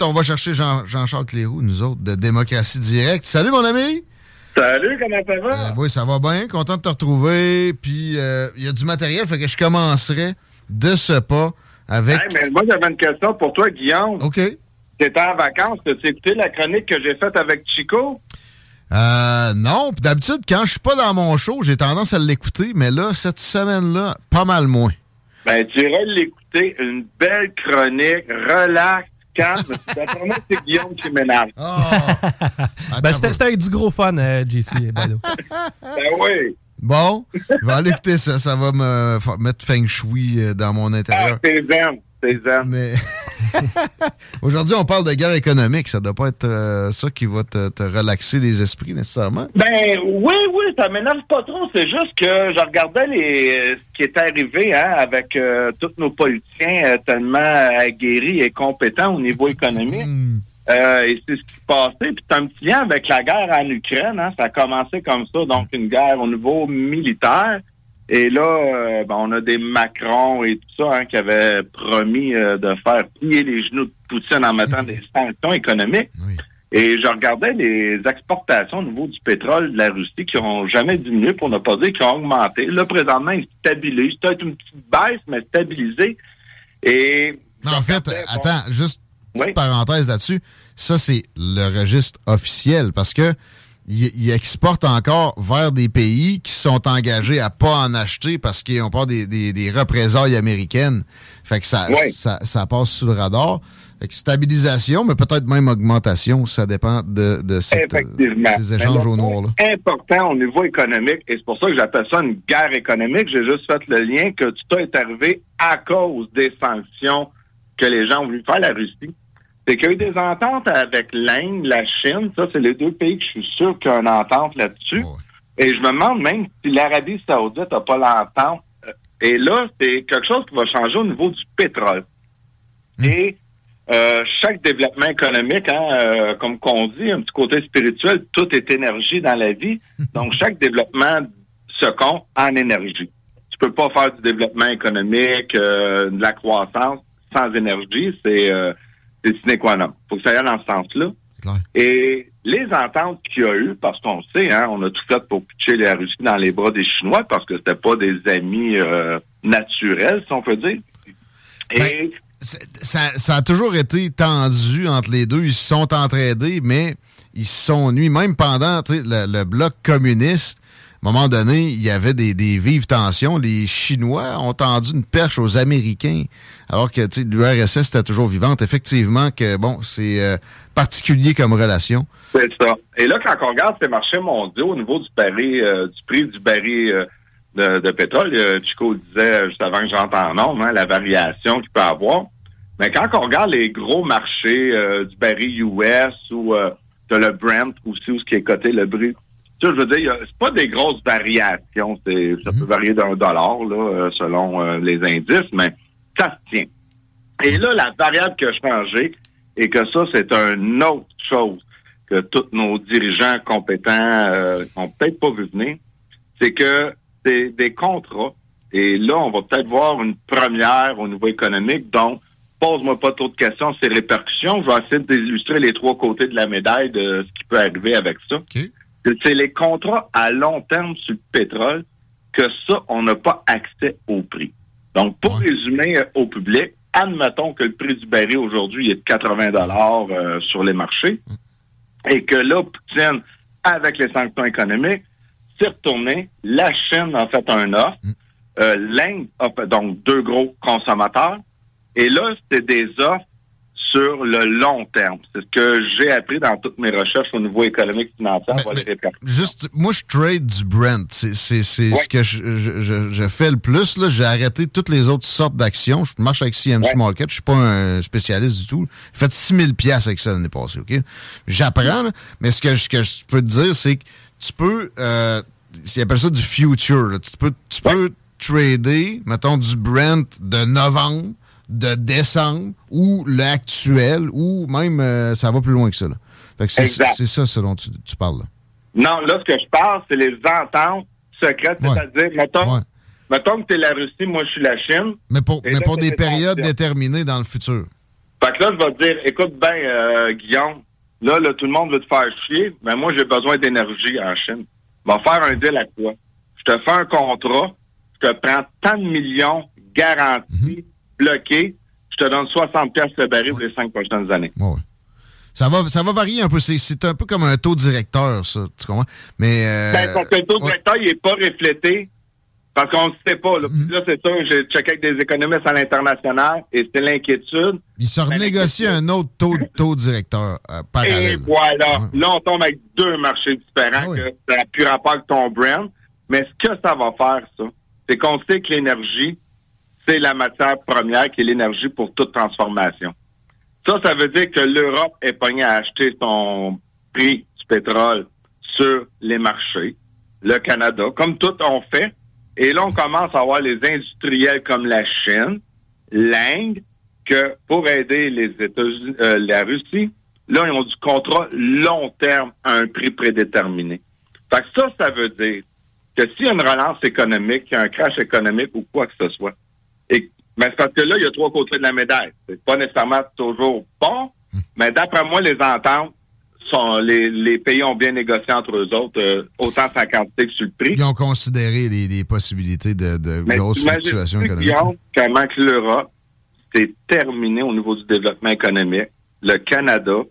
On va chercher Jean- Jean-Charles Cléroux, nous autres, de Démocratie Directe. Salut, mon ami! Salut, comment ça va? Euh, oui, ça va bien. Content de te retrouver. Puis, euh, il y a du matériel, fait que je commencerai de ce pas avec... Hey, mais moi, j'avais une question pour toi, Guillaume. OK. T'étais en vacances, as-tu écouté la chronique que j'ai faite avec Chico? Euh, non, puis d'habitude, quand je suis pas dans mon show, j'ai tendance à l'écouter, mais là, cette semaine-là, pas mal moins. Ben, tu irais l'écouter, une belle chronique, relax, calme. D'après moi, c'est Guillaume qui m'énerve. Ben, c'était c'était avec du gros fun, euh, JC. Ben oui. Bon, je vais aller écouter ça. Ça va me mettre feng shui euh, dans mon Ah, intérieur. c'est Mais aujourd'hui, on parle de guerre économique. Ça doit pas être euh, ça qui va te, te relaxer les esprits nécessairement. Ben oui, oui, ça m'énerve pas trop. C'est juste que je regardais les ce qui est arrivé hein, avec euh, tous nos politiciens euh, tellement aguerris et compétents au niveau économique. Euh, et c'est ce qui se passait. Puis c'est un petit lien avec la guerre en Ukraine. Hein. Ça a commencé comme ça, donc une guerre au niveau militaire. Et là, euh, ben, on a des Macron et tout ça hein, qui avaient promis euh, de faire plier les genoux de Poutine en mettant des sanctions économiques. Et je regardais les exportations au niveau du pétrole de la Russie qui ont jamais diminué, pour ne pas dire qui ont augmenté. Là, présentement, ils se stabilisent. C'est peut-être une petite baisse, mais stabilisée. Et en fait, attends, juste une petite parenthèse là-dessus. Ça, c'est le registre officiel parce que ils exportent encore vers des pays qui sont engagés à pas en acheter parce qu'ils ont peur des, des, des représailles américaines. Fait que ça, ça, ça passe sous le radar. Fait que stabilisation, mais peut-être même augmentation. Ça dépend de, de cette, ces échanges Mais au noir. Là. important au niveau économique, et c'est pour ça que j'appelle ça une guerre économique. J'ai juste fait le lien que tout est arrivé à cause des sanctions que les gens ont voulu faire à la Russie. C'est qu'il y a eu des ententes avec l'Inde, la Chine. Ça, c'est les deux pays que je suis sûr qu'il y a une entente là-dessus. Et je me demande même si l'Arabie saoudite n'a pas l'entente. Euh, Et là, c'est quelque chose qui va changer au niveau du pétrole. Et euh, chaque développement économique, hein, euh, comme qu'on dit, un petit côté spirituel, tout est énergie dans la vie. Donc, chaque développement se compte en énergie. Tu peux pas faire du développement économique, euh, de la croissance sans énergie. C'est euh, c'est sine qua non. faut que ça aille dans ce sens-là. Et les ententes qu'il y a eu, parce qu'on sait, hein, on a tout fait pour pitcher la Russie dans les bras des Chinois parce que c'était pas des amis euh, naturels, si on peut dire. Et ça, ça a toujours été tendu entre les deux. Ils se sont entraidés, mais ils se sont nuits. Même pendant le, le bloc communiste, un moment donné, il y avait des, vives tensions. Les Chinois ont tendu une perche aux Américains, alors que l'URSS était toujours vivante. Effectivement, que bon, c'est euh, particulier comme relation. C'est ça. Et là, quand on regarde ces marchés mondiaux au niveau du baril, euh, du prix du baril euh, de, pétrole, Chico disait euh, juste avant que j'entre en nombre, hein, la variation qu'il peut avoir. Mais quand on regarde les gros marchés du baril US ou de le Brent aussi, où ce qui est coté le je veux dire, a- c'est pas des grosses variations. C'est, ça peut varier d'un dollar là, euh, selon euh, les indices, mais ça se tient. Et là, la variable qui a changé, et que ça, c'est une autre chose que tous nos dirigeants compétents euh, ont peut-être pas vu venir, c'est que c'est des contrats. Et là, on va peut-être voir une première au niveau économique. Donc, pose-moi pas trop de questions sur ces répercussions. Je vais essayer d'illustrer les trois côtés de la médaille de ce qui peut arriver avec ça. C'est les contrats à long terme sur le pétrole que ça, on n'a pas accès au prix. Donc, pour résumer euh, au public, admettons que le prix du baril aujourd'hui est de 80 dollars euh, sur les marchés et que là, Poutine, avec les sanctions économiques, s'est retourné. La Chine a fait un offre. Euh, L'Inde a fait donc deux gros consommateurs. Et là, c'était des offres sur le long terme. C'est ce que j'ai appris dans toutes mes recherches au niveau économique financier. juste, moi, je trade du Brent. C'est ce que je, fais le plus. J'ai arrêté toutes les autres sortes d'actions. Je marche avec CMC Market. Je suis pas un spécialiste du tout. J'ai fait 6000 pièces avec ça l'année passée. OK? J'apprends, mais ce que, je peux te dire, c'est que tu peux... Euh, ils appellent ça du future. Tu peux, tu peux trader, mettons, du Brent de novembre de décembre ou l'actuel ou même euh, ça va plus loin que ça. C'est ça ce dont tu, parles. Là. Non, là, ce que je parle, c'est les ententes secrètes, c'est-à-dire, mettons, mettons que tu es la Russie, moi je suis la Chine. Mais pour, mais pour des périodes déterminées dans le futur. Fait que là, je vais te dire, écoute bien, euh, Guillaume, là, là, tout le monde veut te faire chier, mais moi, j'ai besoin d'énergie en Chine. Va faire un deal à toi. Je te fais un contrat, je te prends tant de millions garantis. Mhm bloqué, je te donne 60 pièces le baril pour les cinq prochaines années. Ça va, ça va varier un peu. C'est un peu comme un taux directeur, ça. Tu comprends? Mais. Euh, ben, parce que le taux directeur, il n'est pas reflété. Parce qu'on ne sait pas. Là, mm-hmm. là c'est sûr, j'ai checké avec des économistes à l'international et c'est l'inquiétude. Il se renégocie un autre taux, taux directeur euh, parallèle. Et voilà. Là, on tombe avec deux marchés différents. Ah que ça n'a plus rapport avec ton brand. Mais ce que ça va faire, ça, c'est qu'on sait que l'énergie, c'est la matière première qui est l'énergie pour toute transformation. Ça, ça veut dire que l'Europe est pognée à acheter son prix du pétrole sur les marchés, le Canada, comme tout on fait. Et là, on commence à avoir les industriels comme la Chine, l'Inde, que pour aider les États-Unis, euh, la Russie, là, ils ont du contrat long terme à un prix prédéterminé. Fait que ça, ça veut dire que s'il y a une relance économique, un crash économique ou quoi que ce soit, mais c'est parce que là, il y a trois côtés de la médaille. C'est pas nécessairement toujours bon, mais d'après moi, les ententes sont, les, les, pays ont bien négocié entre eux autres, euh, autant sa quantité que sur le prix. Ils ont considéré les, possibilités de, de grosses fluctuations économiques? Comment que l'Europe, c'est terminé au niveau du développement économique. Le Canada,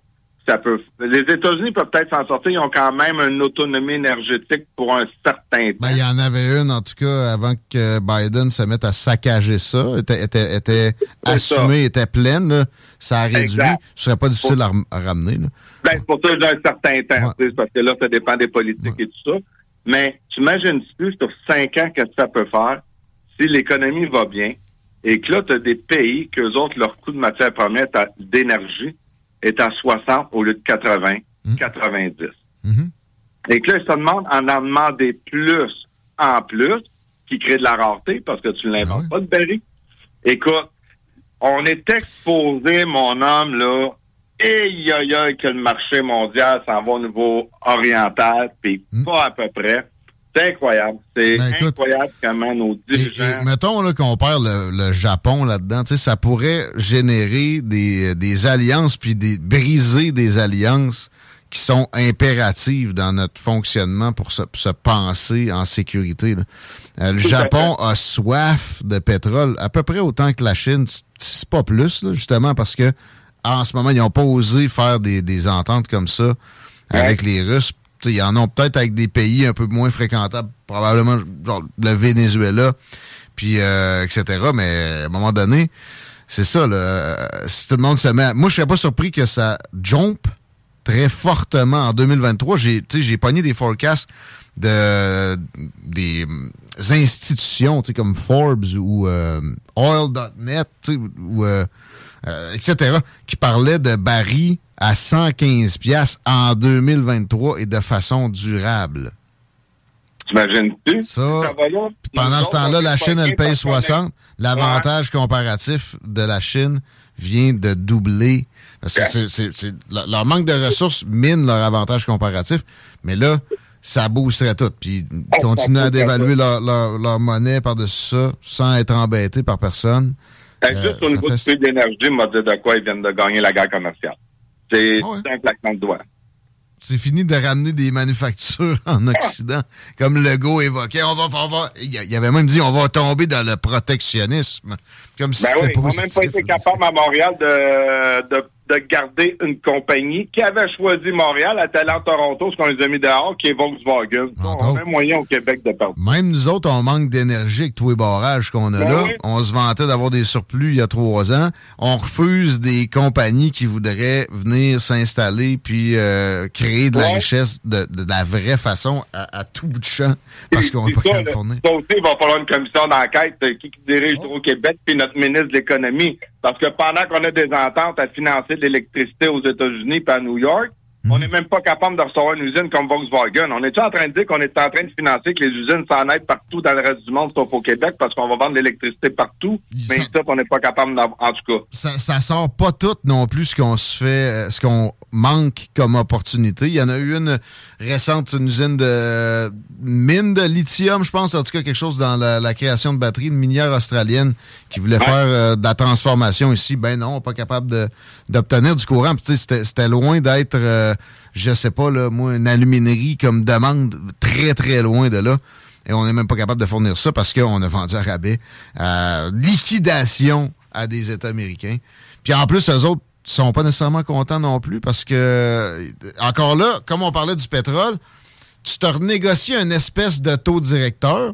ça peut. Les États-Unis peuvent peut-être s'en sortir. Ils ont quand même une autonomie énergétique pour un certain temps. Ben, il y en avait une, en tout cas, avant que Biden se mette à saccager ça. Était, était, était assumée, était pleine. Ça a réduit. Ce serait pas difficile à, ramener. Là. Ben, c'est pour ça que j'ai un certain temps. Parce que là, ça dépend des politiques et tout ça. Mais tu imagines plus sur cinq ans que ça peut faire? Si l'économie va bien et que là, tu as des pays qu'eux autres, leur coût de matière première d'énergie est à 60 au lieu de 80, 90. Mmh. Mmh. Et que là, ils se demandent en en demander plus en plus, qui crée de la rareté parce que tu ne l'inventes ah pas de berry. Écoute, on est exposé, mon homme, là, et y a que le marché mondial s'en va au niveau oriental, puis mmh. pas à peu près. C'est incroyable. C'est ben, incroyable comment nos dirigeants... Et, mettons qu'on perd le, Japon là-dedans, ça pourrait générer des, des alliances puis des, briser des alliances qui sont impératives dans notre fonctionnement pour se, se penser en sécurité. Euh, le Japon a soif de pétrole à peu près autant que la Chine, c'est pas plus, justement parce que en ce moment, ils n'ont pas osé faire des, des ententes comme ça avec les Russes il y en a peut-être avec des pays un peu moins fréquentables, probablement genre le Venezuela, puis euh, etc. Mais à un moment donné, c'est ça. Là, si tout le monde se met... Moi, je serais pas surpris que ça jump très fortement en 2023. J'ai j'ai pogné des forecasts de des institutions comme Forbes ou euh, Oil.net ou euh, etc. qui parlaient de barils à 115 pièces en 2023 et de façon durable. T'imagines-tu? Ça, pendant ce temps-là, la Chine, elle paye 60. L'avantage comparatif de la Chine vient de doubler. Parce que c'est, leur manque de ressources mine leur avantage comparatif. Mais là, ça boosterait tout. Puis continuer à dévaluer leur, monnaie par-dessus ça sans être embêté par personne. juste au euh, niveau du prix d'énergie, m'a dit de quoi ils viennent de gagner la guerre commerciale. C'est ah un claquement de doigts. C'est fini de ramener des manufactures en Occident, comme Legault évoquait. On va, on va, il avait même dit on va tomber dans le protectionnisme. Comme si ben oui, on n'a même pas été capable à Montréal de, de de garder une compagnie qui avait choisi Montréal à talent Toronto, ce qu'on les a mis dehors, qui est Volkswagen. On a même moyen au Québec de perdre. Même nous autres, on manque d'énergie avec tous les barrages qu'on a ben là. On se vantait d'avoir des surplus il y a trois ans. On refuse des compagnies qui voudraient venir s'installer puis euh, créer de la richesse de, la vraie façon à, tout bout de champ parce qu'on n'a pas qu'à fournir. Ça aussi, il va falloir une commission d'enquête euh, qui, dirige au Québec puis notre ministre de l'Économie parce que pendant qu'on a des ententes à financer de l'électricité aux États-Unis et à New York, on n'est même pas capable de recevoir une usine comme Volkswagen. On est en train de dire qu'on est en train de financer que les usines s'en aident partout dans le reste du monde, sauf au Québec, parce qu'on va vendre l'électricité partout? Mais ça, on n'est pas capable d'en En tout cas. Ça, ça sort pas tout non plus ce qu'on se fait, euh, ce qu'on manque comme opportunité. Il y en a eu une récente, une usine de mine de lithium, je pense, en tout cas quelque chose dans la, création de batteries, une minière australienne qui voulait faire euh, de la transformation ici. Ben non, pas capable d'obtenir du courant. C'était loin d'être... Euh, je sais pas, là, moi, une aluminerie comme demande très, très loin de là. Et on n'est même pas capable de fournir ça parce qu'on a vendu à rabais. Euh, liquidation à des États américains. Puis en plus, eux autres sont pas nécessairement contents non plus parce que, encore là, comme on parlait du pétrole, tu te renégocies une espèce de taux directeur,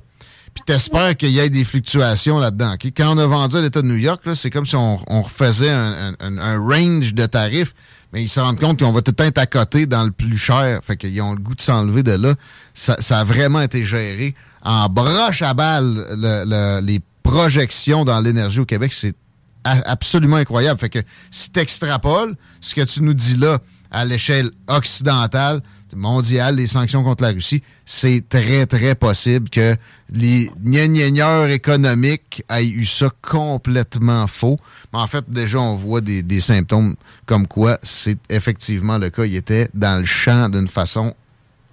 puis t'espères qu'il y ait des fluctuations là-dedans. Quand on a vendu à l'État de New York, c'est comme si on, refaisait un, range de tarifs mais ils se rendent compte qu'on va tout être à côté dans le plus cher. Fait qu'ils ont le goût de s'enlever de là. Ça, a vraiment été géré en broche à balle. les projections dans l'énergie au Québec, c'est absolument incroyable. Fait que si tu extrapoles ce que tu nous dis là à l'échelle occidentale, mondiale, les sanctions contre la Russie, c'est très, très possible que les gnagnaigneurs économiques aient eu ça complètement faux. Mais en fait, déjà, on voit des, des symptômes comme quoi c'est effectivement le cas. Il était dans le champ d'une façon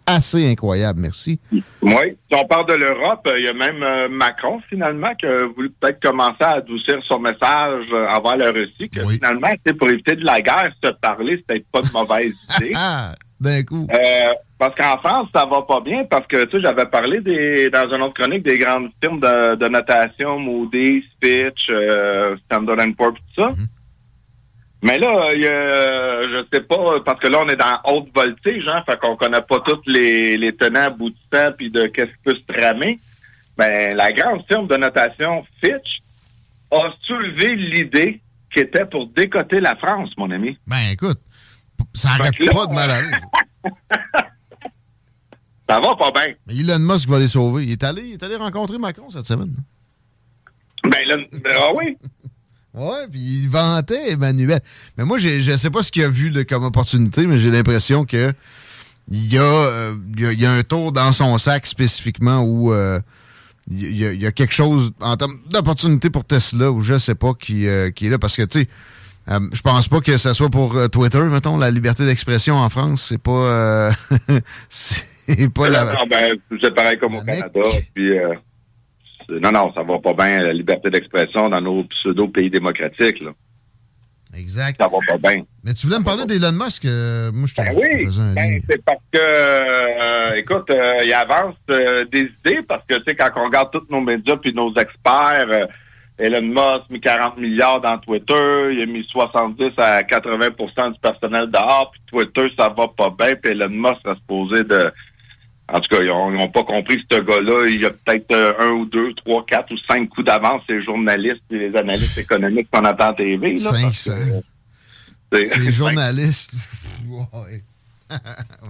assez incroyable. Merci. Oui. Si on parle de l'Europe, il y a même euh, Macron, finalement, qui a voulu peut-être commencer à adoucir son message euh, envers la Russie, que finalement, pour éviter de la guerre, se parler, c'est peut-être pas de mauvaise idée. D'un coup. Euh, parce qu'en France, ça va pas bien, parce que, tu sais, j'avais parlé des, dans une autre chronique des grandes firmes de, notation, Moody's, Fitch, Standard Poor's, tout ça. Mhm. Mais là, il je sais pas, parce que là, on est dans haute voltige, hein, fait qu'on connaît pas tous les, les tenants aboutissants puis de qu'est-ce qui peut se tramer. Ben, la grande firme de notation Fitch a soulevé l'idée qui était pour décoter la France, mon ami. Ben, écoute, ça n'arrête pas de mal aller. ça va pas bien. Mais Elon Musk va les sauver. Il est allé, il est allé rencontrer Macron cette semaine. Ben, là, ah oui. Oui, puis il vantait Emmanuel. Mais moi, je ne sais pas ce qu'il a vu comme opportunité, mais j'ai l'impression que il y, a, euh, y a, un tour dans son sac spécifiquement où euh, il, y a, quelque chose en termes d'opportunité pour Tesla ou je sais pas qui, euh, qui est là. Parce que, tu sais, je pense pas que ce soit pour Twitter, mettons, la liberté d'expression en France, c'est pas... c'est pas la... Non, ben, c'est pareil comme au Canada, puis non, non, ça va pas bien, la liberté d'expression dans nos pseudo-pays démocratiques. Là. Exact. Ça va pas bien. Mais tu voulais me parler d'Elon Musk? Euh, moi, je ben oui, ben, c'est parce que, euh, écoute, euh, il avance des idées parce que, tu sais, quand on regarde tous nos médias puis nos experts, Elon Musk a mis 40 milliards dans Twitter, il a mis 70 à 80% du personnel dehors, puis Twitter, ça va pas bien, puis Elon Musk a poser de en tout cas, ils n'ont pas compris ce gars-là. Il y a peut-être euh, un ou deux, trois, quatre ou cinq coups d'avance, les journalistes et les analystes économiques qu'on entend en TV. Là, 500. Les journalistes. ouais.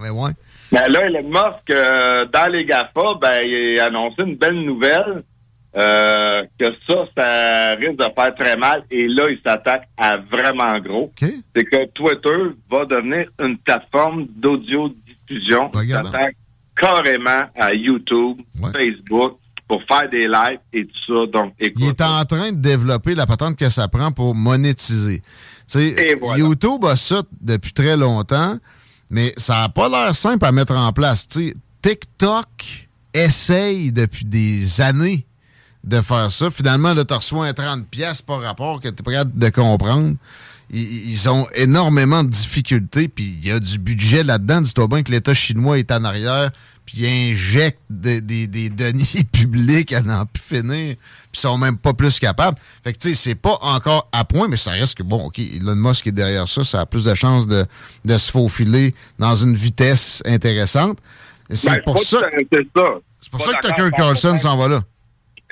Mais ouais. Mais là, Elon Musk, euh, dans les GAFA, ben, il a annoncé une belle nouvelle. Euh, que ça, ça risque de faire très mal. Et là, il s'attaque à vraiment gros. C'est que Twitter va devenir une plateforme d'audio-diffusion. Il s'attaque carrément à YouTube, Facebook, pour faire des lives et tout ça. Donc, Il est en train de développer la patente que ça prend pour monétiser. YouTube a ça depuis très longtemps, mais ça n'a pas l'air simple à mettre en place. TikTok essaye depuis des années de faire ça. Finalement, là, tu reçois un 30$ par rapport que tu es prêt de comprendre. ils, ont énormément de difficultés, puis il y a du budget là-dedans. Dis-toi bien que l'État chinois est en arrière, puis il injecte des, des, deniers publics à n'en plus finir, puis sont même pas plus capables. Fait que, tu sais, c'est pas encore à point, mais ça reste que, bon, OK, Elon Musk est derrière ça, ça a plus de chances de, de se faufiler dans une vitesse intéressante. C'est ben, pour ça... C'est pour ça que Tucker Carlson s'en va là.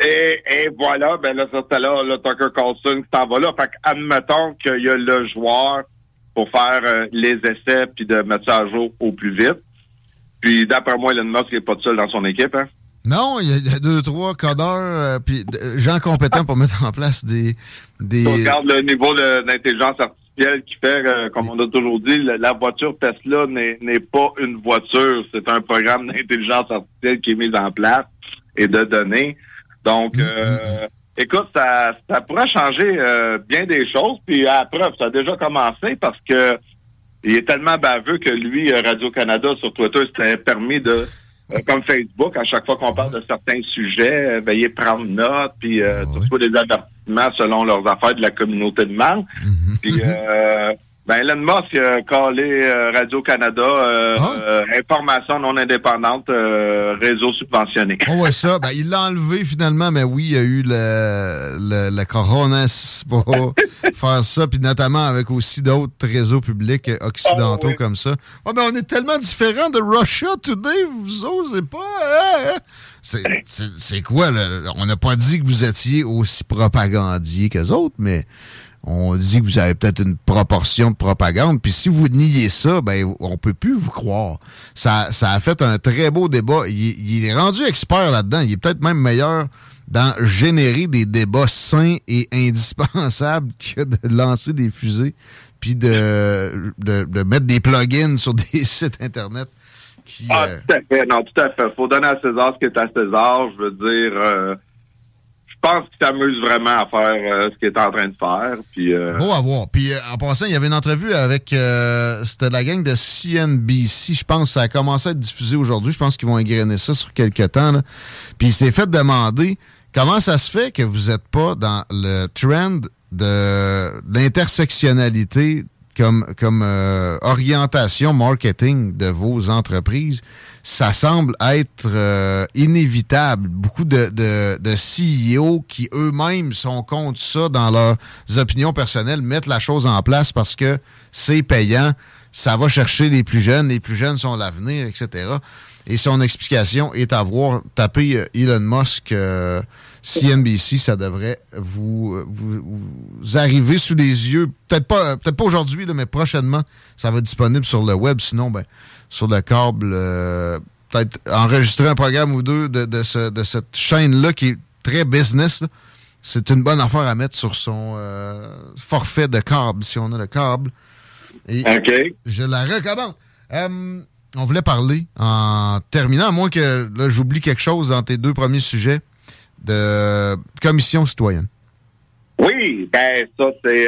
Et, et, voilà, ben là, c'était là, le Tucker Carlson qui s'en va là. Fait admettons qu'il y a le joueur pour faire euh, les essais puis de mettre ça à jour au plus vite. Puis d'après moi, Elon Musk n'est pas seul dans son équipe, hein? Non, il y, a deux, trois codeurs, euh, puis gens compétents pour mettre en place des... des... On regarde le niveau d'intelligence artificielle qui fait, euh, comme on a toujours dit, la voiture Tesla n'est pas une voiture, c'est un programme d'intelligence artificielle qui est mis en place et de données. Donc, mm, euh, mm, mm. écoute, ça, ça pourrait changer euh, bien des choses. Puis à preuve, ça a déjà commencé parce que il est tellement baveux que lui, euh, Radio-Canada sur Twitter, s'était permis de, comme Facebook, à chaque fois qu'on parle de certains sujets, veiller prendre note, puis euh, ah des avertissements selon leurs affaires de la communauté de membres. Puis ben, Elon Musk a collé euh, Radio-Canada, euh, ah. euh, information non indépendante, réseau subventionné. Oh ouais, ça, ben, il l'a enlevé finalement, mais oui, il y a eu le, le, le coronas pour faire ça, puis notamment avec aussi d'autres réseaux publics occidentaux ah comme ça. Oh, ben, on est tellement différents de Russia Today, vous osez pas, hein? hein? C'est quoi, là? On n'a pas dit que vous étiez aussi propagandier qu'eux autres, mais on dit que vous avez peut-être une proportion de propagande. Puis si vous niez ça, ben on peut plus vous croire. Ça, ça a fait un très beau débat. Il, est rendu expert là-dedans. Il est peut-être même meilleur dans générer des débats sains et indispensables que de lancer des fusées puis de, de, mettre des plugins sur des sites Internet. Qui, ah, tout à fait. Non, tout à fait. faut donner à César ce qui est à César. Je veux dire... Euh, je pense qu'il s'amuse vraiment à faire euh, ce qu'il est en train de faire. Puis, euh... Beau à voir. Puis euh, en passant, il y avait une entrevue avec euh, c'était la gang de CNBC. Je pense que ça a commencé à être diffusé aujourd'hui. Je pense qu'ils vont égrener ça sur quelques temps. Là. Puis il s'est fait demander comment ça se fait que vous n'êtes pas dans le trend de l'intersectionnalité comme, comme orientation marketing de vos entreprises ça semble être euh, inévitable. Beaucoup de, de, de CEO qui eux-mêmes sont contre ça dans leurs opinions personnelles mettent la chose en place parce que c'est payant, ça va chercher les plus jeunes, les plus jeunes sont l'avenir, etc. Et son explication est à voir. Taper euh, Elon Musk euh, CNBC, ça devrait vous, vous, arriver sous les yeux. Peut-être pas, peut-être pas aujourd'hui, mais prochainement, ça va être disponible sur le web. Sinon, ben, sur le câble, euh, peut-être enregistrer un programme ou deux de, de, cette chaîne-là qui est très business. C'est une bonne affaire à mettre sur son euh, forfait de câble, si on a le câble. Et Je la recommande. Euh, on voulait parler en terminant, à moins que là j'oublie quelque chose dans tes deux premiers sujets de commission citoyenne. Oui, ben ça c'est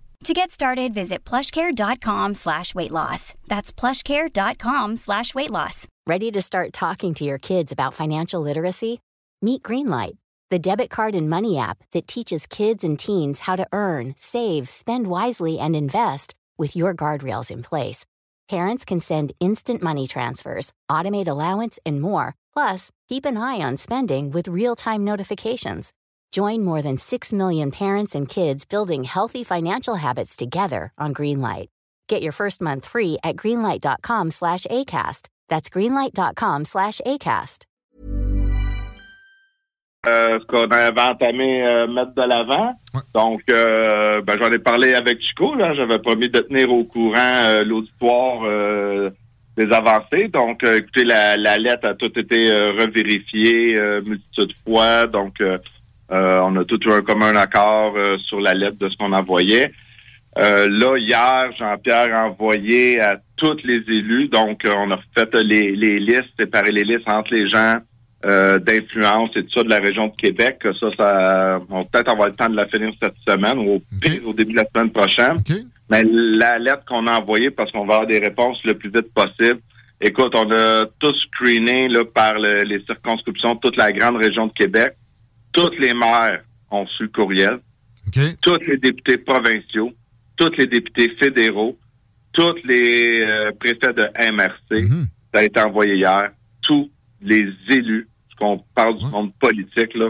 To get started, visit plushcare.com slash weight loss. That's plushcare.com slash weight loss. Ready to start talking to your kids about financial literacy? Meet Greenlight, the debit card and money app that teaches kids and teens how to earn, save, spend wisely, and invest with your guardrails in place. Parents can send instant money transfers, automate allowance, and more. Plus, keep an eye on spending with real-time notifications. Join more than 6 million parents and kids building healthy financial habits together on Greenlight. Get your first month free at greenlight.com slash ACAST. That's greenlight.com slash ACAST. Euh, ce qu'on avait entamé euh, mettre de l'avant. Donc, euh, ben, j'en ai parlé avec Chico. J'avais promis de tenir au courant euh, l'auditoire euh, des avancées. Donc, écoutez, la, la, lettre a tout été revérifiée multitude de fois. Donc, euh, on a tout eu un commun accord euh, sur la lettre de ce qu'on envoyait. Euh, là, hier, Jean-Pierre a envoyé à tous les élus. Donc, on a fait les, les listes, séparé les listes entre les gens euh, d'influence et tout ça de la région de Québec. Ça, ça on peut-être avoir le temps de la finir cette semaine ou au au début de la semaine prochaine. Mais la lettre qu'on a envoyée, parce qu'on va avoir des réponses le plus vite possible. Écoute, on a tout screené là, par les circonscriptions, toute la grande région de Québec. Toutes les maires ont su le courriel. Tous les députés provinciaux, tous les députés fédéraux, tous les euh, préfets de MRC, mhm. ça a été envoyé hier. Tous les élus, qu'on parle du monde politique, là,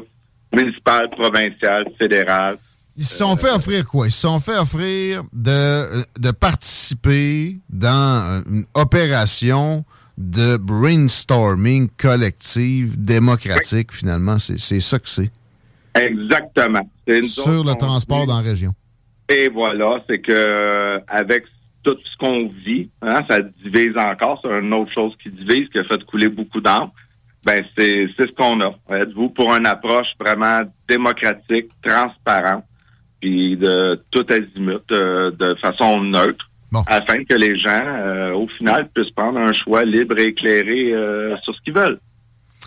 municipal, provincial, fédéral. Ils se sont fait offrir quoi? Ils se sont fait offrir de, de participer dans une opération de brainstorming collective, démocratique, finalement. C'est ça que c'est. Exactement. Sur le transport dans la région. Et voilà, c'est que avec tout ce qu'on vit, hein, ça divise encore. C'est une autre chose qui divise, qui a fait couler beaucoup d'âme. Ben, c'est ce qu'on a. Êtes-vous pour une approche vraiment démocratique, transparente, puis de tout azimut, euh, de façon neutre, afin que les gens, euh, au final, puissent prendre un choix libre et éclairé euh, sur ce qu'ils veulent.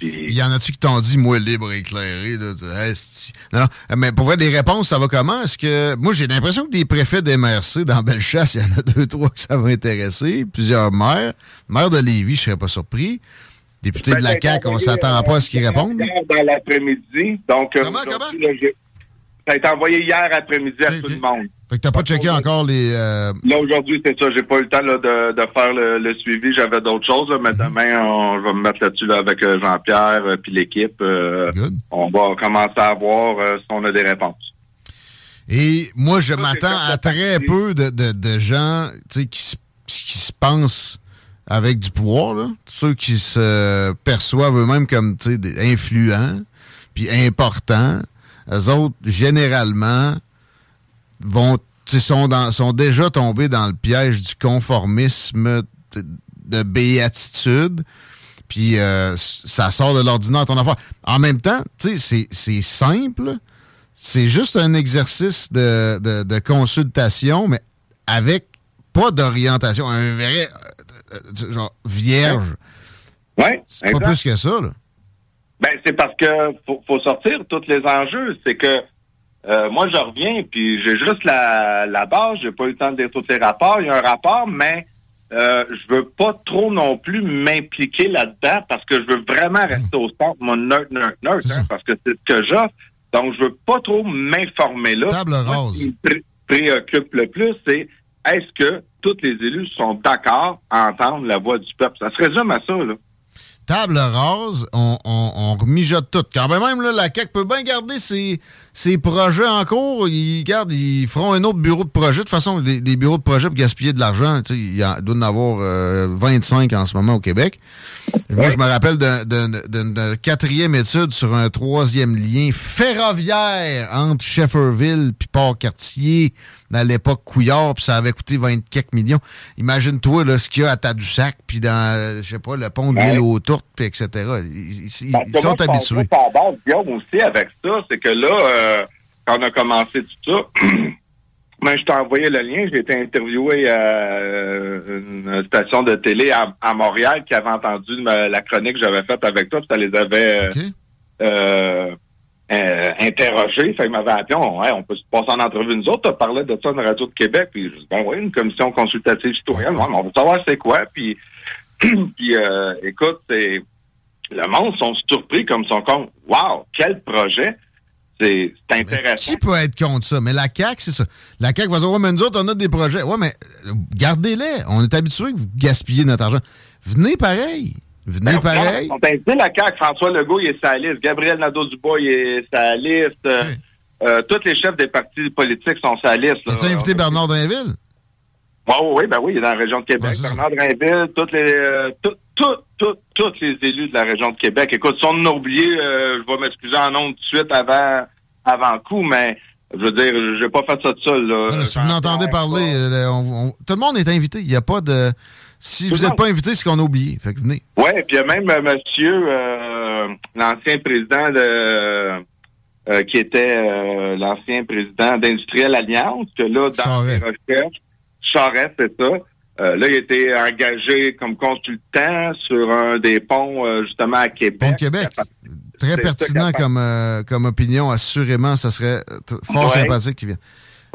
Il y en a-tu qui t'ont dit, moi, libre et éclairé? Là, non, mais pour voir des réponses, ça va comment? Est-ce que. Moi, j'ai l'impression que des préfets des MRC dans Bellechasse, il y en a deux, trois que ça va intéresser. Plusieurs maires. Maire de Lévis, je serais pas surpris. Député ben, de la CAQ, on s'attend pas à ce qu'ils répondent. Dans l'après-midi. Donc, comment, comment? Ça a été envoyé hier après-midi à tout le monde. Fait que t'as pas checké encore les... Euh... Là, aujourd'hui, c'est ça. J'ai pas eu le temps là, de, de, faire le, suivi. J'avais d'autres choses. mais mhm. demain, on, je vais me mettre là-dessus là, avec euh, Jean-Pierre et euh, puis l'équipe. Euh, on va commencer à voir si on a des réponses. Et moi, je m'attends à très peu de, de, de gens qui, qui se pensent avec du pouvoir, là. ceux qui se perçoivent eux-mêmes comme influents, puis importants. Eux autres, généralement, vont sont, dans, sont déjà tombés dans le piège du conformisme de, béatitude. Puis euh, ça sort de l'ordinaire ton affaire. En même temps, c'est simple. C'est juste un exercice de, de, consultation, mais avec pas d'orientation. Un vrai euh, euh, genre vierge. Ouais. C'est pas plus que ça, là. Ben, c'est parce que faut, faut sortir tous les enjeux. C'est que euh, moi, je reviens, puis j'ai juste la, la base. J'ai pas eu le temps de lire tous les rapports. Il y a un rapport, mais euh, je veux pas trop non plus m'impliquer là-dedans parce que je veux vraiment rester au centre, mon neutre, neutre, neutre, hein, parce que c'est ce que j'ai. Donc, je veux pas trop m'informer là. Table rose. Ce qui me préoccupe le plus, c'est est-ce que tous les élus sont d'accord à entendre la voix du peuple? Ça se résume à ça, là table rase, on, on, on mijote tout. Quand même, là, la CAQ peut bien garder ses, ses projets en cours. Ils, gardent, ils feront un autre bureau de projet. De toute façon, des, bureaux de projet pour gaspiller de l'argent, il y en, doit en avoir 25 euh, en ce moment au Québec. Moi, je me rappelle d'une quatrième étude sur un troisième lien ferroviaire entre Shefferville puis Port-Cartier à l'époque Couillard, puis ça avait coûté 24 millions. Imagine-toi là, ce qu'il y a à Tadoussac, puis dans, je sais pas, le pont de l'île aux Tourtes, puis etc. Ils, ben, sont habitués. Guillaume, aussi avec ça, c'est que là, euh, quand on a commencé tout ça, ben, je t'ai envoyé le lien, j'ai été interviewé à euh, une station de télé à, Montréal qui avait entendu la chronique que j'avais faite avec toi, puis ça les avait... Euh, euh, interrogé. Fait il m'avait appelé, on, on peut se passer en entrevue. Nous autres, tu parlais de ça dans Radio de Québec. Puis je dis, ben oui, une commission consultative citoyenne. on veut savoir c'est quoi. Puis, puis euh, écoute, c'est le monde sont surpris comme son compte. Wow, quel projet! C'est intéressant. qui peut être contre ça? Mais la CAQ, c'est ça. La CAQ va dire, ouais, mais nous autres, on a des projets. Ouais, mais euh, gardez-les. On est habitué que vous gaspillez notre argent. Venez pareil. Venez ben, pareil. On t'a la CAQ. François Legault, il est sa liste. Gabriel Nadeau-Dubois, il est sa liste. Euh, tous les chefs des partis politiques sont sa liste. As-tu invité Bernard Drinville? Oui, oui, ben oui, il est dans la région de Québec. Bernard Drinville, toutes les, euh, tous les élus de la région de Québec. Écoute, si on a oublié, euh, je vais m'excuser en nom tout de suite avant, avant coup, mais je veux dire, j'ai pas fait ça de seul. Là. si vous n'entendez parler, tout le monde est invité. Il n'y a pas de... Si vous n'êtes pas invité, c'est qu'on a oublié. Fait que venez. Oui, puis il y a même euh, monsieur, euh, l'ancien président de euh, qui était l'ancien président d'Industriel Alliance, que là, dans les recherches, Charest, c'est ça. là, il a été engagé comme consultant sur un des ponts, justement, à Québec. Pont Québec. Très pertinent comme, comme opinion, assurément. Ça serait fort sympathique qu'il vienne.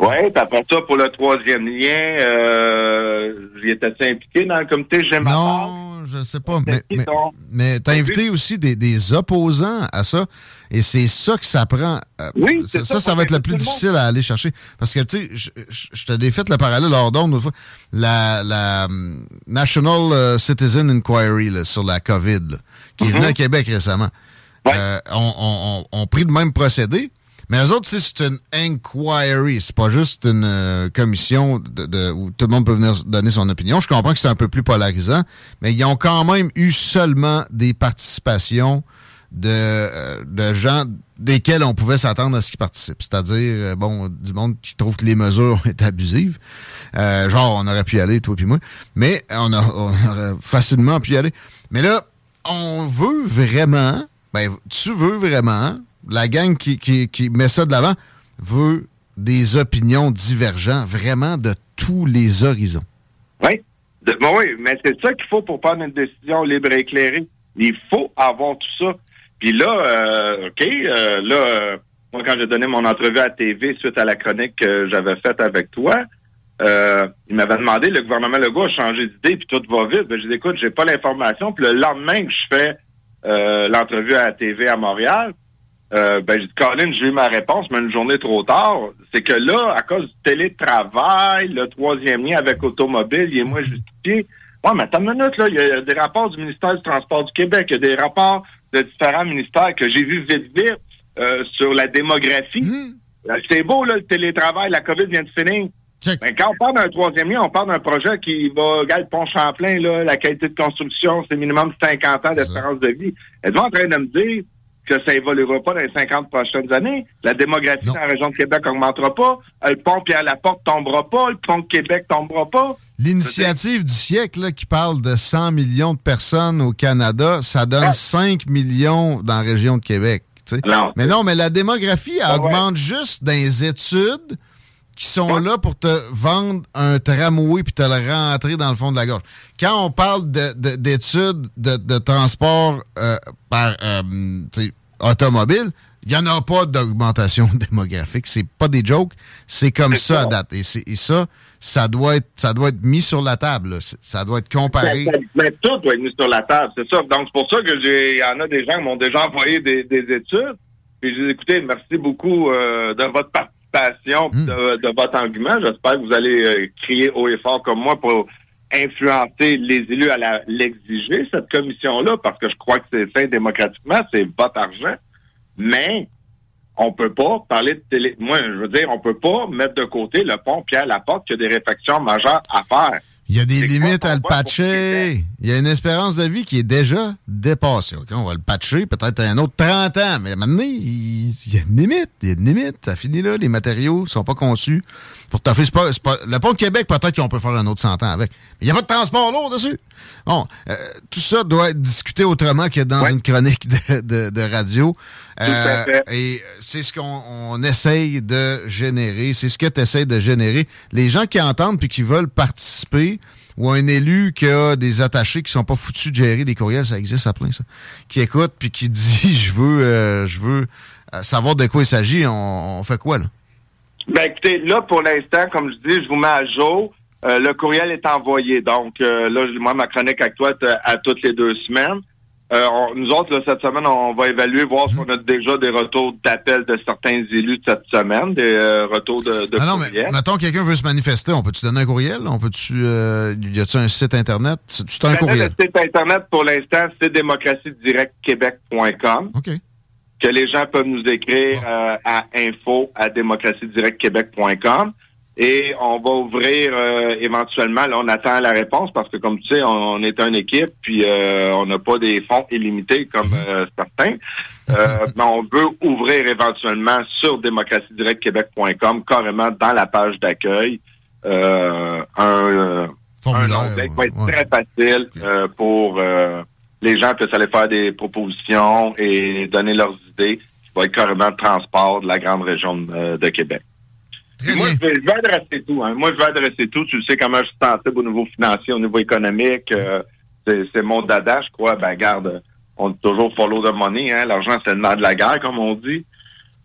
Oui, après ça, pour le troisième lien, euh, j'étais assez impliqué dans le comité J'aime Non, je sais pas, mais, mais, t'as invité aussi des, des, opposants à ça, et c'est ça que ça prend. Euh, oui, ça, ça, ça, va être le plus difficile à aller chercher. Parce que, tu sais, je, te l'ai fait le parallèle lors d'une fois. La, la hum, National euh, Citizen Inquiry sur la COVID, qui est venue à mm-hmm. Québec récemment, euh, on, on, on, on pris le même procédé, mais eux autres, c'est une inquiry. C'est pas juste une euh, commission de, où tout le monde peut venir donner son opinion. Je comprends que c'est un peu plus polarisant, mais ils ont quand même eu seulement des participations de, euh, de gens desquels on pouvait s'attendre à ce qu'ils participent. C'est-à-dire, euh, bon, du monde qui trouve que les mesures sont abusives. genre, on aurait pu y aller, toi et moi. Mais on, a, on aurait facilement pu y aller. Mais là, on veut vraiment, ben, tu veux vraiment la gang qui, met ça de l'avant veut des opinions divergentes, vraiment de tous les horizons. Oui, oui, mais c'est ça qu'il faut pour prendre une décision libre et éclairée. Il faut avoir tout ça. Puis là, euh, OK, euh, là, euh, moi, quand j'ai donné mon entrevue à TV suite à la chronique que j'avais faite avec toi, il m'avait demandé, le gouvernement Legault a changé d'idée, puis tout va vite. Ben, j'ai dit, écoute, j'ai pas l'information. Puis le lendemain que je fais l'entrevue à la TV à Montréal, euh, ben, j'ai dit, Colin, j'ai eu ma réponse, mais une journée trop tard. C'est que là, à cause du télétravail, le troisième lien avec automobile, il est moins justifié. Ouais, mais attends une minute, là. Il y a des rapports du ministère du Transport du Québec. Il y a des rapports de différents ministères que j'ai vus vite, vite, euh, sur la démographie. Mmh. Euh, c'est beau, là, le télétravail. La COVID vient de finir. Mais quand on parle d'un troisième lien, on parle d'un projet qui va, regarder le pont Champlain, là, la qualité de construction, c'est minimum 50 ans d'espérance de vie. Êtes-vous en train de me dire que ça évoluera pas dans les 50 prochaines années. La démographie dans la région de Québec augmentera pas. Le pont Pierre Laporte tombera pas. Le pont de Québec tombera pas. L'initiative du siècle qui parle de 100 millions de personnes au Canada, ça donne 5 ah. millions dans la région de Québec. Mais non, mais la démographie ah augmente juste dans les études qui sont là pour te vendre un tramway puis te le rentrer dans le fond de la gorge. Quand on parle d'études de, de, transport euh, par euh, automobile, il n'y en a pas d'augmentation démographique. C'est pas des jokes. C'est comme ça, à date. Et, ça, ça doit être ça doit être mis sur la table. Ça doit être comparé. Mais, tout doit être mis sur la table, c'est ça. Donc c'est pour ça que il y en a des gens qui m'ont déjà envoyé des, études. Et j'ai dit, écoutez, merci beaucoup euh, de votre participation, hmm. de, votre argument. J'espère que vous allez euh, crier haut et fort comme moi pour influencer les élus à l'exiger, cette commission-là, parce que je crois que c'est fait démocratiquement, c'est votre argent. Mais on peut pas parler de télé. Moi, je veux dire, on peut pas mettre de côté le pont Pierre Laporte qui a des réflexions majeures à faire. Il y a des limites à le patcher. Il y a une espérance de vie qui est déjà dépassée. on va le patcher peut-être un autre 30 ans, mais maintenant, il, y a une limite. Il y a une limite. Ça finit là. Les matériaux sont pas conçus pour toffer. C'est pas, pas, le pont de Québec, peut-être qu'on peut faire un autre 100 ans avec. Mais il n'y a pas de transport lourd dessus. Bon, euh, tout ça doit être discuté autrement que dans une chronique de, de, radio. Euh, et c'est ce qu'on essaye de générer. C'est ce que tu essayes de générer. Les gens qui entendent puis qui veulent participer, ou un élu qui a des attachés qui sont pas foutus de gérer des courriels, ça existe à plein, ça, qui écoute puis qui dit je veux euh, je veux savoir de quoi il s'agit, on, fait quoi là? Ben écoutez, là pour l'instant, comme je dis, je vous mets à jour. Euh, le courriel est envoyé. Donc, euh, là, moi, ma chronique avec toi à toutes les deux semaines. Euh, nous autres, cette semaine, on va évaluer, voir si on a déjà des retours d'appel de certains élus de cette semaine, des retours de, de ah non, mais mettons quelqu'un veut se manifester, on peut-tu donner un courriel? On peut-tu y a-tu un site internet? Un ben, courriel. Le site internet pour l'instant, c'est démocratiedirectquebec.com. OK. Que les gens peuvent nous écrire à info à démocratiedirectquebec.com. Et on va ouvrir euh, éventuellement, là, on attend la réponse parce que comme tu sais, on, est une équipe, puis euh, on n'a pas des fonds illimités comme mhm. euh, certains. mais on veut ouvrir éventuellement sur démocratiedirectquebec.com, carrément dans la page d'accueil, un, un onglet qui va être très facile pour les gens puissent aller faire des propositions et donner leurs idées, qui va être carrément le transport de la grande région de Québec. Moi, je vais, adresser tout. Hein. Moi, je vais adresser tout. Tu sais comment je suis sensible au niveau financier, au niveau économique. Euh, c'est mon dada, je crois. Ben, garde, on dit toujours follow the money. Hein. L'argent, c'est le mal de la guerre, comme on dit.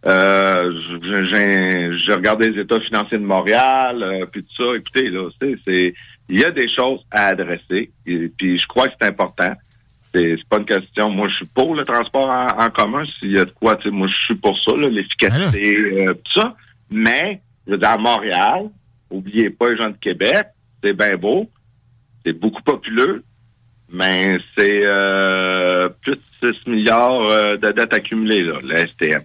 Euh, j'ai regardé les états financiers de Montréal, euh, puis tout ça. Écoutez, là, c'est il y a des choses à adresser. Et, puis je crois que c'est important. C'est pas une question. Moi, je suis pour le transport en, commun. S'il y a de quoi, moi, je suis pour ça, l'efficacité, euh, tout ça. Mais, je veux dire, à Montréal, oubliez pas les gens de Québec, c'est bien beau, c'est beaucoup populeux, mais c'est euh, plus de 6 milliards euh, de dettes accumulées, là, le STM.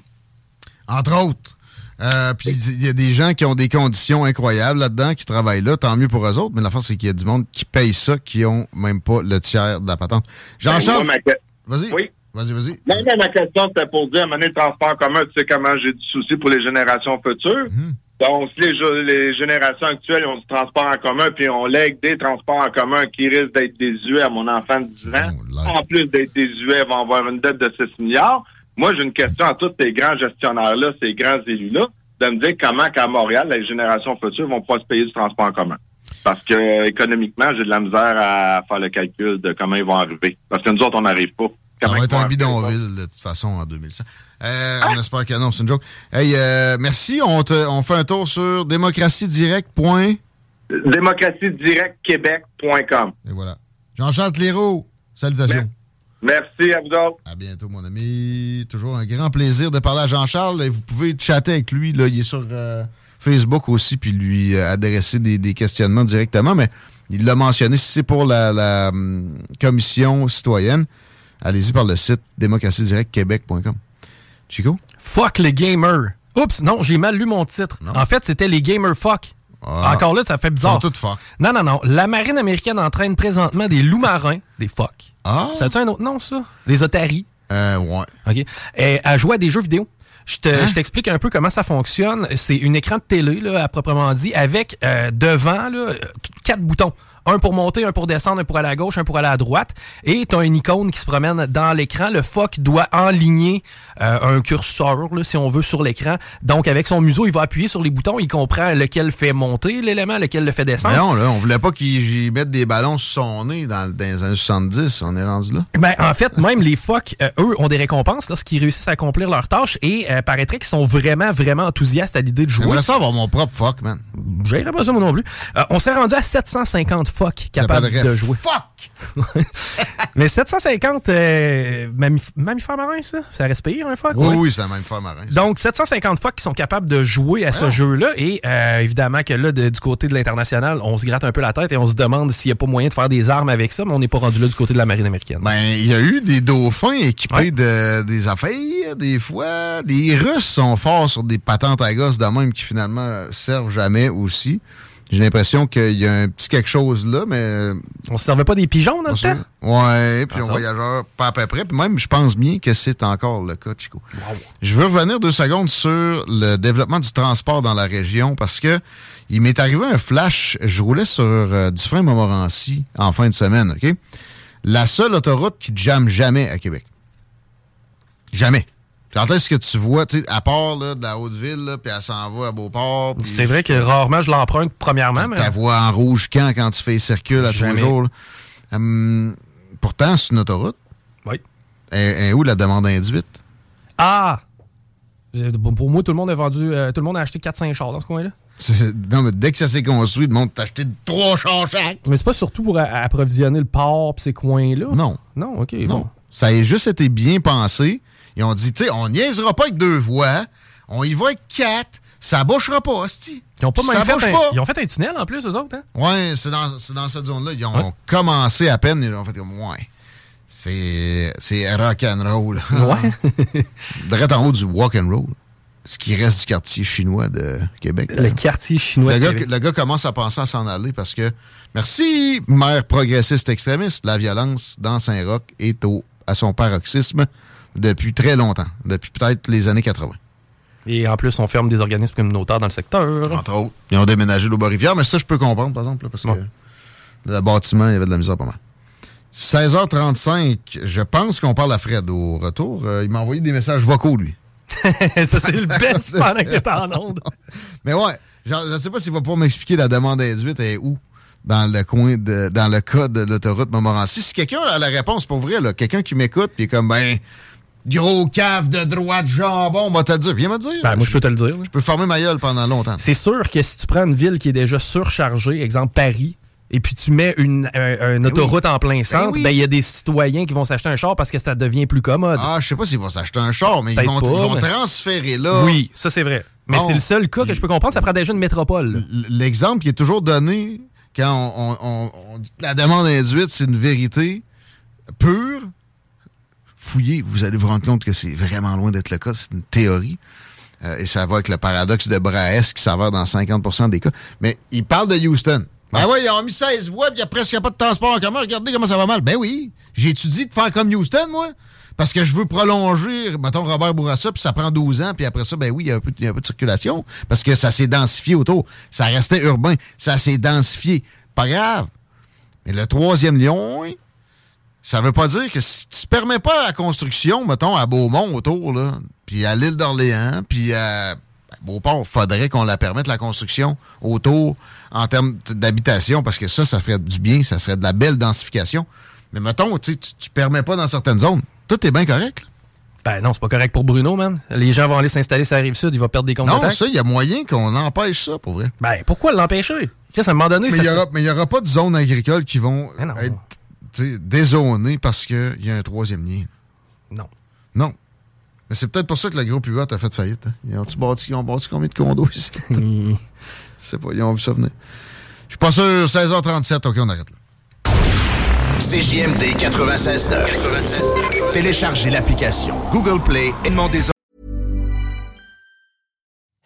Entre autres. Euh, puis il y a des gens qui ont des conditions incroyables là-dedans, qui travaillent là, tant mieux pour eux autres, mais la force, c'est qu'il y a du monde qui paye ça, qui ont même pas le tiers de la patente. Jean-Charles, ben, vas-y. Oui. Vas-y, vas-y. Mais ma question, c'était pour dire, à un le transport commun, tu sais comment j'ai du souci pour les générations futures. Mhm. Donc, si les, générations actuelles ont du transport en commun, puis on lègue des transports en commun qui risquent d'être désuets à mon enfant de 10 ans, oh, en plus d'être désuets, vont avoir une dette de 6 milliards. Moi, j'ai une question à tous ces grands gestionnaires-là, ces grands élus-là, de me dire comment qu'à Montréal, les générations futures vont pas se payer du transport en commun. Parce que économiquement, j'ai de la misère à faire le calcul de comment ils vont arriver. Parce que nous autres, on n'arrive pas. Ça va être un bidonville, de toute façon, en 2100. Euh, On espère que non, c'est une joke. Hey, euh, merci. On, te, on fait un tour sur démocratiedirect. démocratiedirect.québec.com. Et voilà. Jean-Charles Léraud, salutations. Merci à vous autres. À bientôt, mon ami. Toujours un grand plaisir de parler à Jean-Charles. Vous pouvez chatter avec lui. Là. Il est sur euh, Facebook aussi, puis lui euh, adresser des, questionnements directement. Mais il l'a mentionné, si c'est pour la, hum, commission citoyenne, allez-y par le site démocratiedirectquebec.com. Chico? Fuck les gamers. Oups, non, j'ai mal lu mon titre. En fait, c'était les gamers fuck. Ah. Encore là, ça fait bizarre. Tout fuck. Non, non, non. La marine américaine entraîne présentement des loups marins, des fuck. Ah. Ça a-tu un autre nom, ça? Les otaries. Euh, ouais. OK. Et à jouer à des jeux vidéo. Je hein? t'explique un peu comment ça fonctionne. C'est un écran de télé, là, à proprement dit, avec euh, devant là, quatre boutons. Un pour monter, un pour descendre, un pour aller à gauche, un pour aller à droite. Et tu as une icône qui se promène dans l'écran. Le phoque doit enligner euh, un curseur, là, si on veut, sur l'écran. Donc, avec son museau, il va appuyer sur les boutons. Il comprend lequel fait monter l'élément, lequel le fait descendre. non, là, on voulait pas qu'il mette des ballons sur son nez dans, les années 70. On est rendu là. Ben, en fait, même les phoques, euh, eux, ont des récompenses lorsqu'ils réussissent à accomplir leur tâche. Et euh, paraîtrait qu'ils sont vraiment, vraiment enthousiastes à l'idée de jouer. J'aimerais ça avoir mon propre phoque, man. J'irais pas ça, moi non plus. on s'est rendu à 750 phoques capables de jouer. Fuck! Mais 750 euh, mammifères marins, ça? Ça respire, un phoque? Oui, oui, c'est un mammifère marin. Donc, 750 phoques qui sont capables de jouer à ce jeu-là. Et euh, évidemment que là, du côté de l'international, on se gratte un peu la tête et on se demande s'il n'y a pas moyen de faire des armes avec ça, mais on n'est pas rendu là du côté de la marine américaine. Ben, il y a eu des dauphins équipés de, des affaires, des fois. Les Russes sont forts sur des patentes à gosses de même qui finalement servent jamais aussi. J'ai l'impression qu'il y a un petit quelque chose là, mais. On se servait pas des pigeons dans le temps? Ouais, puis un voyageur pas à peu près. Puis même, je pense bien que c'est encore le cas, Chico. Je veux revenir deux secondes sur le développement du transport dans la région parce que il m'est arrivé un flash. Je roulais sur euh, du frein Montmorency en fin de semaine, OK? La seule autoroute qui ne jamme jamais à Québec. Jamais. Quand est-ce que tu vois, tu à part là, de la Haute-Ville, puis elle s'en va à Beauport. C'est vrai que rarement je l'emprunte premièrement. Mais... Ta voix en rouge quand, quand tu fais circule à tous les jours. Hum, pourtant, c'est une autoroute. Oui. Et, où la demande induite? Ah! Pour moi, tout le monde a vendu, euh, tout le monde a acheté 4-5 chars dans ce coin-là. Non, mais dès que ça s'est construit, le monde t'a acheté trois chars chaque. Mais c'est pas surtout pour approvisionner le port pis ces coins-là? Non. Non, OK. Non. Ça a juste été bien pensé. Ils ont dit, tu sais, on niaisera pas avec deux voies, on y va avec quatre, ça bouchera pas, hostie. Ils ont pas même fait un, Ils ont fait un tunnel en plus, eux autres, hein? Ouais, c'est dans, dans, cette zone-là. Ils ont commencé à peine, ils ont fait comme, ouais. C'est, c'est rock and roll. Ouais. Direct en haut du walk and roll. Ce qui reste du quartier chinois de Québec. Le quartier chinois le de gars, Québec. Le gars commence à penser à s'en aller parce que, merci, maire progressiste extrémiste, la violence dans Saint-Roch est au, à son paroxysme depuis très longtemps, depuis peut-être les années 80. Et en plus, on ferme des organismes communautaires dans le secteur. Entre autres. Ils ont déménagé l'Aubarivière, mais ça, je peux comprendre, par exemple, parce que le bâtiment, il y avait de la misère pas mal. 16h35, je pense qu'on parle à Fred au retour. Euh, il m'a envoyé des messages vocaux, lui. ça, c'est le best pendant que t'es en onde. Mais ouais, je sais pas s'il va pouvoir m'expliquer la demande induite est où dans le coin de dans le code de l'autoroute Montmorency. Si quelqu'un a la réponse pour vrai, là, quelqu'un qui m'écoute puis est comme ben gros cave de droite jambon, on va te le dire. Viens me dire. Ben, moi, je peux te le dire. Je peux former ma gueule pendant longtemps. C'est sûr que si tu prends une ville qui est déjà surchargée, exemple Paris, et puis tu mets une, un- une Ben autoroute en plein Ben centre, oui. ben il y a des citoyens qui vont s'acheter un char parce que ça devient plus commode. Ah, je sais pas s'ils vont s'acheter un char, mais ils vont, pas, ils vont mais- transférer là. Oui, ça c'est vrai. Mais Bon. c'est le seul cas que je peux comprendre, ça prend déjà une métropole. L'exemple qui est toujours donné quand on, on- on- on dit que la demande induite, c'est une vérité pure. Fouillez, vous allez vous rendre compte que c'est vraiment loin d'être le cas. C'est une théorie. Euh, et ça va avec le paradoxe de Brahes qui s'avère dans 50% des cas. Mais il parle de Houston. Ben oui, ils ont mis 16 voies, puis il n'y a presque pas de transport en commun. Regardez comment ça va mal. Ben oui, j'ai étudié de faire comme Houston, moi. Parce que je veux prolonger, mettons, Robert Bourassa, puis ça prend 12 ans, puis après ça, ben oui, il y, a un peu- il y a un peu de circulation. Parce que ça s'est densifié autour. Ça restait urbain. Ça s'est densifié. Pas grave. Mais le troisième lion, oui, ça veut pas dire que si tu permets pas la construction, mettons, à Beaumont autour, là, puis à l'île d'Orléans, puis à Beauport, faudrait qu'on la permette, la construction autour en termes d'habitation, parce que ça, ça ferait du bien, ça serait de la belle densification. Mais mettons, tu tu permets pas dans certaines zones. Tout est bien correct. là. Ben non, c'est pas correct pour Bruno, man. Les gens vont aller s'installer sur la rive sud, il va perdre des comptes de Non, taxes. ça, il y a moyen qu'on empêche ça, pour vrai. Ben pourquoi l'empêcher? À un moment donné, Mais il n'y aura, pas de zones agricoles qui vont être dézonées parce qu'il y a un troisième lien. Non. Non. Mais c'est peut-être pour ça que la groupe UA a fait faillite. hein. Ils ont-tu bâti, ils ont bâti combien de condos ici? Je sais pas, ils ont vu ça venir. Je suis pas sûr, 16h37, ok, on arrête là. CJMD 96.9. Téléchargez l'application Google Play et demandez